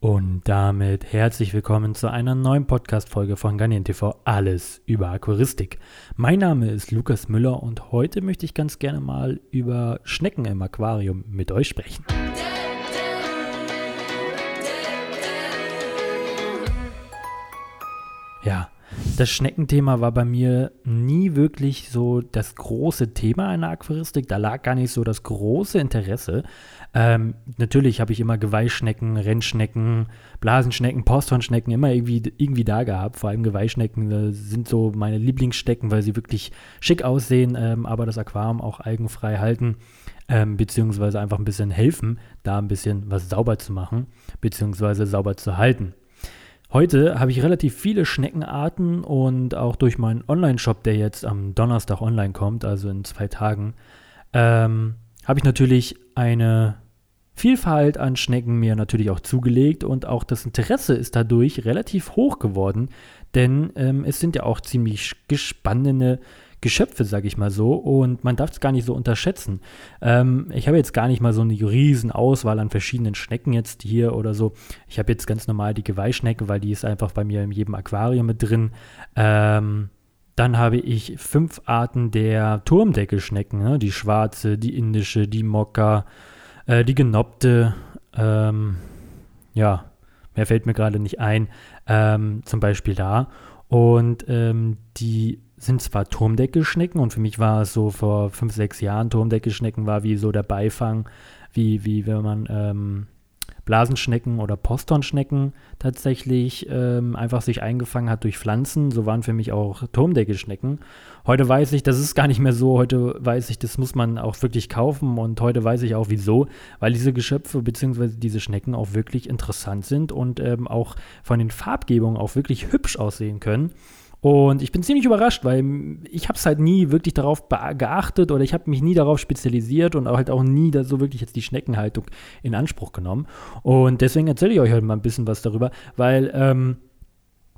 Und damit herzlich willkommen zu einer neuen Podcast-Folge von Garnier TV Alles über Aquaristik. Mein Name ist Lukas Müller und heute möchte ich ganz gerne mal über Schnecken im Aquarium mit euch sprechen. Ja, das Schneckenthema war bei mir nie wirklich so das große Thema in der Aquaristik. Da lag gar nicht so das große Interesse. Ähm, natürlich habe ich immer Geweihschnecken, Rennschnecken, Blasenschnecken, Posthornschnecken immer irgendwie, irgendwie da gehabt. Vor allem Geweihschnecken äh, sind so meine Lieblingsschnecken, weil sie wirklich schick aussehen, ähm, aber das Aquarium auch algenfrei halten. Ähm, beziehungsweise einfach ein bisschen helfen, da ein bisschen was sauber zu machen, beziehungsweise sauber zu halten. Heute habe ich relativ viele Schneckenarten und auch durch meinen Online-Shop, der jetzt am Donnerstag online kommt, also in zwei Tagen, ähm, habe ich natürlich eine Vielfalt an Schnecken mir natürlich auch zugelegt und auch das Interesse ist dadurch relativ hoch geworden, denn ähm, es sind ja auch ziemlich gespannene Geschöpfe, sage ich mal so, und man darf es gar nicht so unterschätzen. Ähm, ich habe jetzt gar nicht mal so eine riesen Auswahl an verschiedenen Schnecken jetzt hier oder so. Ich habe jetzt ganz normal die Geweihschnecke, weil die ist einfach bei mir in jedem Aquarium mit drin. Ähm, dann habe ich fünf Arten der Turmdeckelschnecken, ne? die schwarze, die indische, die Mokka, äh, die genoppte, ähm, ja, mehr fällt mir gerade nicht ein, ähm, zum Beispiel da. Und ähm, die sind zwar Turmdeckelschnecken und für mich war es so vor fünf, sechs Jahren, Turmdeckelschnecken war wie so der Beifang, wie, wie wenn man ähm, Blasenschnecken oder Posthornschnecken tatsächlich ähm, einfach sich eingefangen hat durch Pflanzen. So waren für mich auch Turmdeckelschnecken. Heute weiß ich, das ist gar nicht mehr so. Heute weiß ich, das muss man auch wirklich kaufen. Und heute weiß ich auch wieso, weil diese Geschöpfe bzw. diese Schnecken auch wirklich interessant sind und ähm, auch von den Farbgebungen auch wirklich hübsch aussehen können. Und ich bin ziemlich überrascht, weil ich habe es halt nie wirklich darauf geachtet oder ich habe mich nie darauf spezialisiert und auch halt auch nie so wirklich jetzt die Schneckenhaltung in Anspruch genommen. Und deswegen erzähle ich euch heute mal ein bisschen was darüber, weil ähm,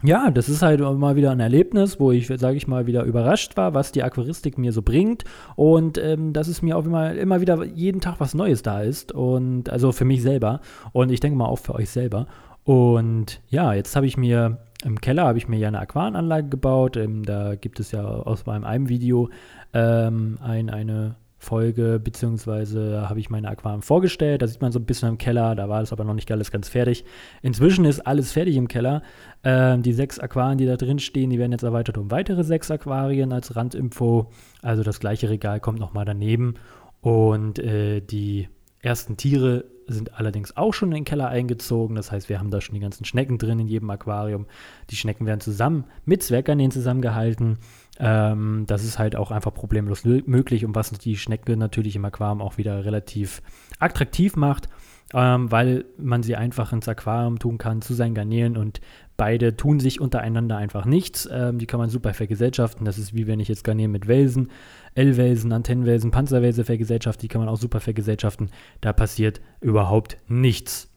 ja, das ist halt mal wieder ein Erlebnis, wo ich, sage ich mal, wieder überrascht war, was die Aquaristik mir so bringt und ähm, dass es mir auch immer, immer wieder jeden Tag was Neues da ist und also für mich selber und ich denke mal auch für euch selber. Und ja, jetzt habe ich mir im Keller habe ich mir ja eine Aquaranlage gebaut. Ähm, da gibt es ja aus meinem einem Video ähm, ein, eine Folge, beziehungsweise habe ich meine Aquarien vorgestellt. Da sieht man so ein bisschen im Keller, da war es aber noch nicht alles ganz fertig. Inzwischen ist alles fertig im Keller. Ähm, die sechs Aquarien, die da drin stehen, die werden jetzt erweitert um weitere sechs Aquarien als Randinfo. Also das gleiche Regal kommt nochmal daneben. Und äh, die ersten Tiere sind allerdings auch schon in den Keller eingezogen. Das heißt, wir haben da schon die ganzen Schnecken drin in jedem Aquarium. Die Schnecken werden zusammen mit Zwerggarnelen zusammengehalten. Ähm, das ist halt auch einfach problemlos möglich und was die Schnecke natürlich im Aquarium auch wieder relativ attraktiv macht, ähm, weil man sie einfach ins Aquarium tun kann zu seinen Garnelen und beide tun sich untereinander einfach nichts. Ähm, die kann man super vergesellschaften. Das ist wie wenn ich jetzt Garnelen mit Welsen, L-Welsen, Antennenwelsen, Panzerwelse vergesellschaft, die kann man auch super vergesellschaften. Da passiert überhaupt nichts.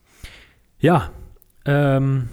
Ja, ähm,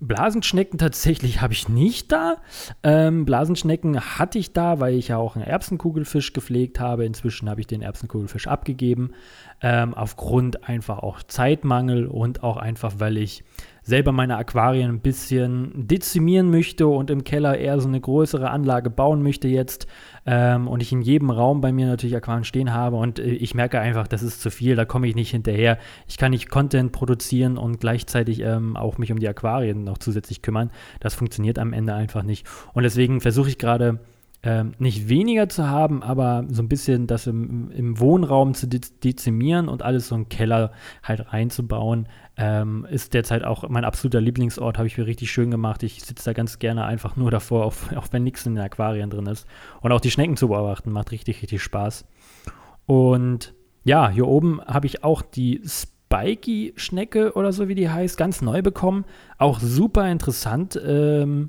Blasenschnecken tatsächlich habe ich nicht da. Ähm, Blasenschnecken hatte ich da, weil ich ja auch einen Erbsenkugelfisch gepflegt habe. Inzwischen habe ich den Erbsenkugelfisch abgegeben. Ähm, aufgrund einfach auch Zeitmangel und auch einfach, weil ich selber meine Aquarien ein bisschen dezimieren möchte und im Keller eher so eine größere Anlage bauen möchte jetzt ähm, und ich in jedem Raum bei mir natürlich Aquarien stehen habe und äh, ich merke einfach, das ist zu viel, da komme ich nicht hinterher. Ich kann nicht Content produzieren und gleichzeitig ähm, auch mich um die Aquarien noch zusätzlich kümmern. Das funktioniert am Ende einfach nicht. Und deswegen versuche ich gerade ähm, nicht weniger zu haben, aber so ein bisschen das im, im Wohnraum zu de dezimieren und alles so einen Keller halt reinzubauen, ähm, ist derzeit auch mein absoluter Lieblingsort, habe ich mir richtig schön gemacht. Ich sitze da ganz gerne einfach nur davor, auch, auch wenn nichts in den Aquarien drin ist. Und auch die Schnecken zu beobachten macht richtig, richtig Spaß. Und ja, hier oben habe ich auch die Spiky-Schnecke oder so, wie die heißt, ganz neu bekommen. Auch super interessant. Ähm,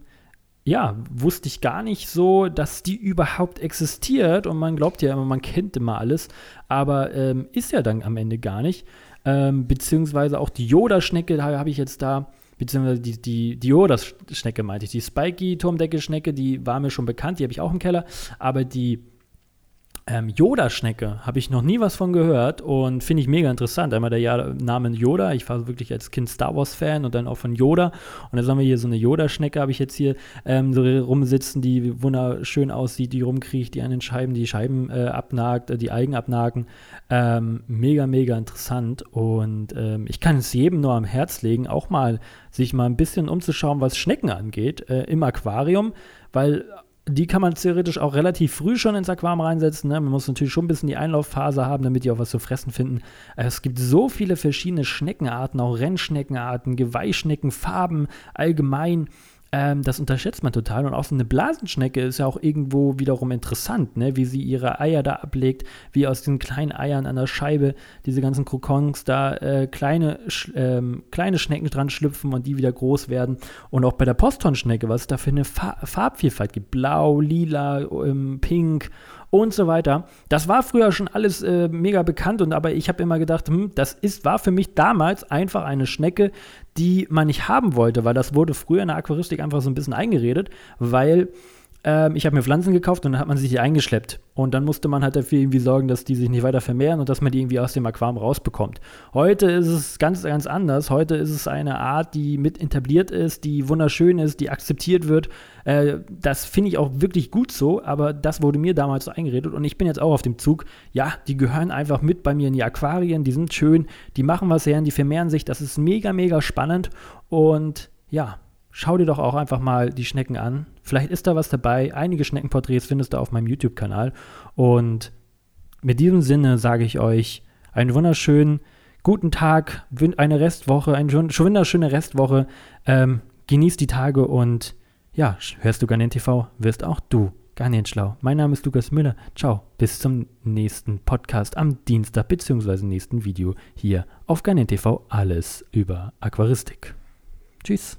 ja, wusste ich gar nicht so, dass die überhaupt existiert. Und man glaubt ja immer, man kennt immer alles, aber ähm, ist ja dann am Ende gar nicht. Ähm, beziehungsweise auch die Yoda-Schnecke habe ich jetzt da, beziehungsweise die, die, die Yoda-Schnecke meinte ich. Die Spiky-Turmdecke-Schnecke, die war mir schon bekannt, die habe ich auch im Keller, aber die Ähm, Yoda-Schnecke habe ich noch nie was von gehört und finde ich mega interessant. Einmal der Name Yoda. Ich war wirklich als Kind Star Wars-Fan und dann auch von Yoda. Und dann haben wir hier so eine Yoda-Schnecke, habe ich jetzt hier ähm, so rumsitzen, die wunderschön aussieht, die rumkriecht, die an den Scheiben die Scheiben äh, abnagt, äh, die Eigen abnagen. Ähm, mega, mega interessant. Und ähm, ich kann es jedem nur am Herz legen, auch mal sich mal ein bisschen umzuschauen, was Schnecken angeht, äh, im Aquarium, weil die kann man theoretisch auch relativ früh schon ins Aquarium reinsetzen. Ne? Man muss natürlich schon ein bisschen die Einlaufphase haben, damit die auch was zu fressen finden. Es gibt so viele verschiedene Schneckenarten, auch Rennschneckenarten, Geweihschnecken, Farben allgemein. Ähm, das unterschätzt man total. Und auch so eine Blasenschnecke ist ja auch irgendwo wiederum interessant, ne? wie sie ihre Eier da ablegt, wie aus den kleinen Eiern an der Scheibe diese ganzen Krokons da äh, kleine, sch ähm, kleine Schnecken dran schlüpfen und die wieder groß werden. Und auch bei der Posthornschnecke, was es da für eine Fa Farbvielfalt gibt. Blau, lila, ähm, pink und so weiter. Das war früher schon alles äh, mega bekannt und aber ich habe immer gedacht, hm, das ist, war für mich damals einfach eine Schnecke, die man nicht haben wollte, weil das wurde früher in der Aquaristik einfach so ein bisschen eingeredet, weil ähm, ich habe mir Pflanzen gekauft und dann hat man sich die eingeschleppt. Und dann musste man halt dafür irgendwie sorgen, dass die sich nicht weiter vermehren und dass man die irgendwie aus dem Aquarium rausbekommt. Heute ist es ganz, ganz anders. Heute ist es eine Art, die mit etabliert ist, die wunderschön ist, die akzeptiert wird. Äh, das finde ich auch wirklich gut so, aber das wurde mir damals so eingeredet und ich bin jetzt auch auf dem Zug. Ja, die gehören einfach mit bei mir in die Aquarien, die sind schön, die machen was her, die vermehren sich. Das ist mega, mega spannend und ja, schau dir doch auch einfach mal die Schnecken an. Vielleicht ist da was dabei. Einige Schneckenporträts findest du auf meinem YouTube-Kanal. Und mit diesem Sinne sage ich euch einen wunderschönen guten Tag, eine Restwoche, eine wunderschöne Restwoche. Ähm, genießt die Tage und ja, hörst du Garnen TV, wirst auch du Garnen schlau. Mein Name ist Lukas Müller. Ciao, bis zum nächsten Podcast am Dienstag bzw. nächsten Video hier auf Garnen TV. Alles über Aquaristik. Tschüss.